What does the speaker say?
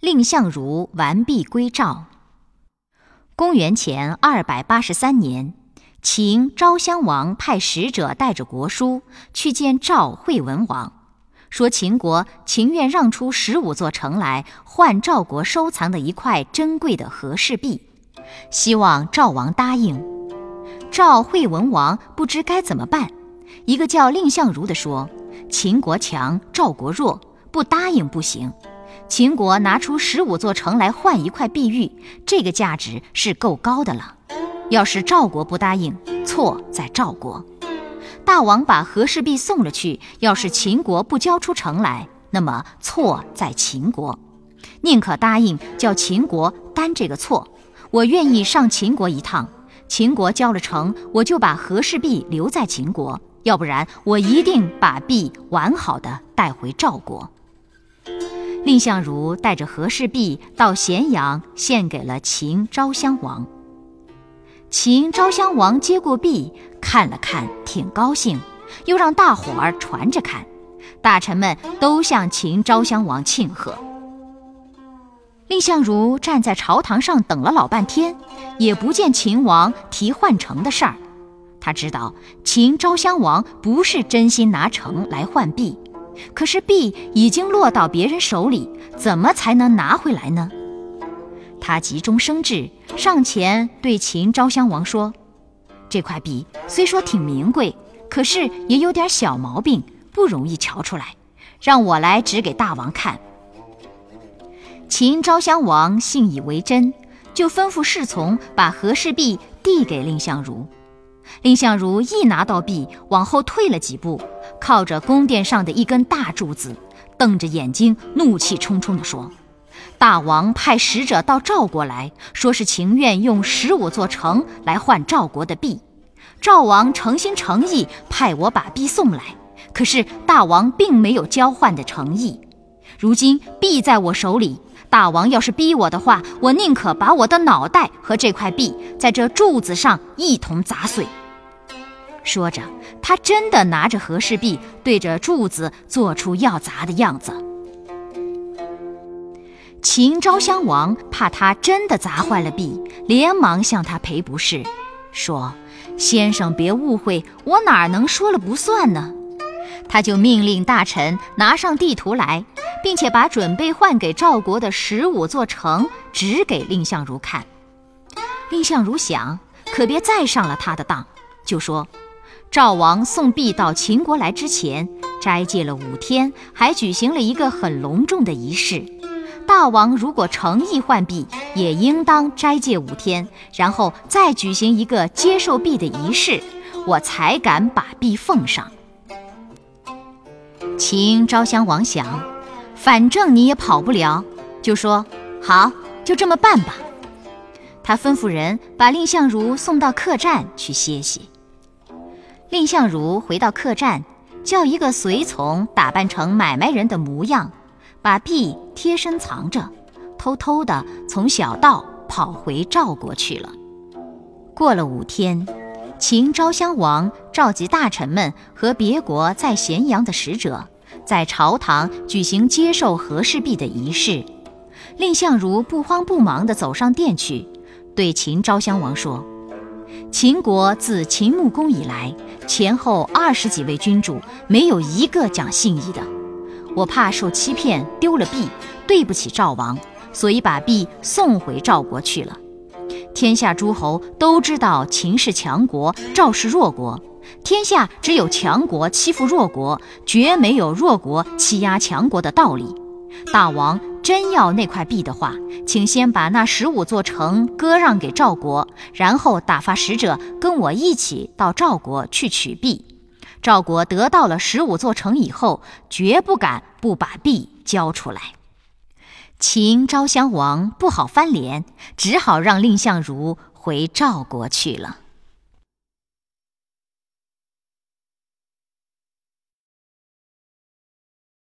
蔺相如完璧归赵。公元前二百八十三年，秦昭襄王派使者带着国书去见赵惠文王，说秦国情愿让出十五座城来换赵国收藏的一块珍贵的和氏璧，希望赵王答应。赵惠文王不知该怎么办，一个叫蔺相如的说：“秦国强，赵国弱，不答应不行。”秦国拿出十五座城来换一块碧玉，这个价值是够高的了。要是赵国不答应，错在赵国。大王把和氏璧送了去，要是秦国不交出城来，那么错在秦国。宁可答应叫秦国担这个错，我愿意上秦国一趟。秦国交了城，我就把和氏璧留在秦国；要不然，我一定把璧完好的带回赵国。蔺相如带着和氏璧到咸阳，献给了秦昭襄王。秦昭襄王接过璧，看了看，挺高兴，又让大伙儿传着看。大臣们都向秦昭襄王庆贺。蔺相如站在朝堂上等了老半天，也不见秦王提换城的事儿。他知道秦昭襄王不是真心拿城来换璧。可是璧已经落到别人手里，怎么才能拿回来呢？他急中生智，上前对秦昭襄王说：“这块璧虽说挺名贵，可是也有点小毛病，不容易瞧出来，让我来指给大王看。”秦昭襄王信以为真，就吩咐侍从把和氏璧递给蔺相如。蔺相如一拿到璧，往后退了几步。靠着宫殿上的一根大柱子，瞪着眼睛，怒气冲冲地说：“大王派使者到赵国来说是情愿用十五座城来换赵国的璧。赵王诚心诚意派我把璧送来，可是大王并没有交换的诚意。如今璧在我手里，大王要是逼我的话，我宁可把我的脑袋和这块璧在这柱子上一同砸碎。”说着，他真的拿着和氏璧，对着柱子做出要砸的样子。秦昭襄王怕他真的砸坏了璧，连忙向他赔不是，说：“先生别误会，我哪能说了不算呢？”他就命令大臣拿上地图来，并且把准备换给赵国的十五座城指给蔺相如看。蔺相如想，可别再上了他的当，就说。赵王送璧到秦国来之前，斋戒了五天，还举行了一个很隆重的仪式。大王如果诚意换璧，也应当斋戒五天，然后再举行一个接受璧的仪式，我才敢把璧奉上。秦昭襄王想，反正你也跑不了，就说好，就这么办吧。他吩咐人把蔺相如送到客栈去歇息。蔺相如回到客栈，叫一个随从打扮成买卖人的模样，把璧贴身藏着，偷偷地从小道跑回赵国去了。过了五天，秦昭襄王召集大臣们和别国在咸阳的使者，在朝堂举行接受和氏璧的仪式。蔺相如不慌不忙地走上殿去，对秦昭襄王说：“秦国自秦穆公以来。”前后二十几位君主，没有一个讲信义的。我怕受欺骗，丢了璧，对不起赵王，所以把璧送回赵国去了。天下诸侯都知道秦是强国，赵是弱国。天下只有强国欺负弱国，绝没有弱国欺压强国的道理。大王。真要那块璧的话，请先把那十五座城割让给赵国，然后打发使者跟我一起到赵国去取璧。赵国得到了十五座城以后，绝不敢不把璧交出来。秦昭襄王不好翻脸，只好让蔺相如回赵国去了。